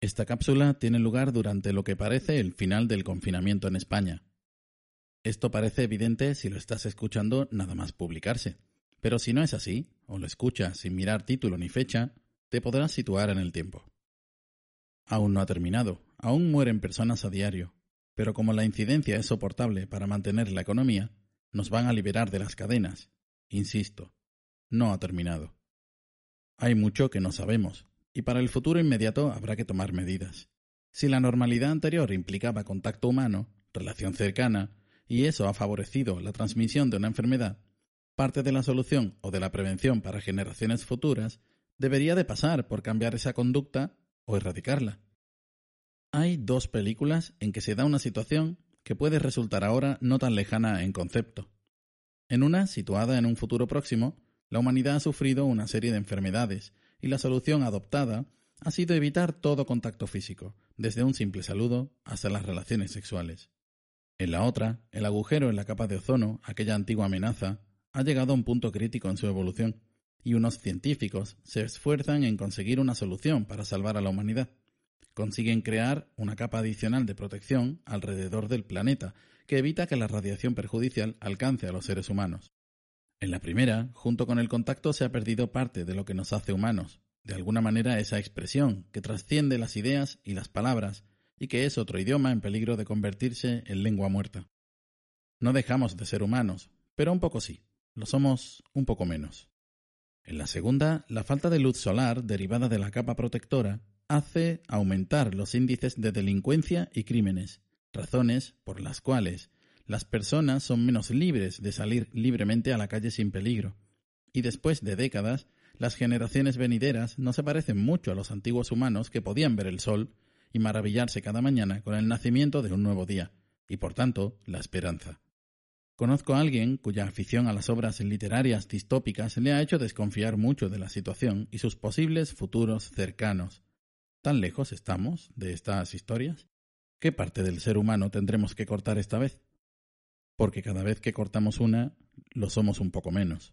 Esta cápsula tiene lugar durante lo que parece el final del confinamiento en España. Esto parece evidente si lo estás escuchando nada más publicarse. Pero si no es así, o lo escuchas sin mirar título ni fecha, te podrás situar en el tiempo. Aún no ha terminado, aún mueren personas a diario, pero como la incidencia es soportable para mantener la economía, nos van a liberar de las cadenas. Insisto, no ha terminado. Hay mucho que no sabemos, y para el futuro inmediato habrá que tomar medidas. Si la normalidad anterior implicaba contacto humano, relación cercana, y eso ha favorecido la transmisión de una enfermedad, parte de la solución o de la prevención para generaciones futuras debería de pasar por cambiar esa conducta o erradicarla. Hay dos películas en que se da una situación que puede resultar ahora no tan lejana en concepto. En una, situada en un futuro próximo, la humanidad ha sufrido una serie de enfermedades y la solución adoptada ha sido evitar todo contacto físico, desde un simple saludo hasta las relaciones sexuales. En la otra, el agujero en la capa de ozono, aquella antigua amenaza, ha llegado a un punto crítico en su evolución, y unos científicos se esfuerzan en conseguir una solución para salvar a la humanidad. Consiguen crear una capa adicional de protección alrededor del planeta que evita que la radiación perjudicial alcance a los seres humanos. En la primera, junto con el contacto se ha perdido parte de lo que nos hace humanos, de alguna manera esa expresión que trasciende las ideas y las palabras y que es otro idioma en peligro de convertirse en lengua muerta. No dejamos de ser humanos, pero un poco sí, lo somos un poco menos. En la segunda, la falta de luz solar derivada de la capa protectora hace aumentar los índices de delincuencia y crímenes, razones por las cuales las personas son menos libres de salir libremente a la calle sin peligro. Y después de décadas, las generaciones venideras no se parecen mucho a los antiguos humanos que podían ver el sol y maravillarse cada mañana con el nacimiento de un nuevo día, y por tanto la esperanza. Conozco a alguien cuya afición a las obras literarias distópicas le ha hecho desconfiar mucho de la situación y sus posibles futuros cercanos. ¿Tan lejos estamos de estas historias? ¿Qué parte del ser humano tendremos que cortar esta vez? Porque cada vez que cortamos una, lo somos un poco menos.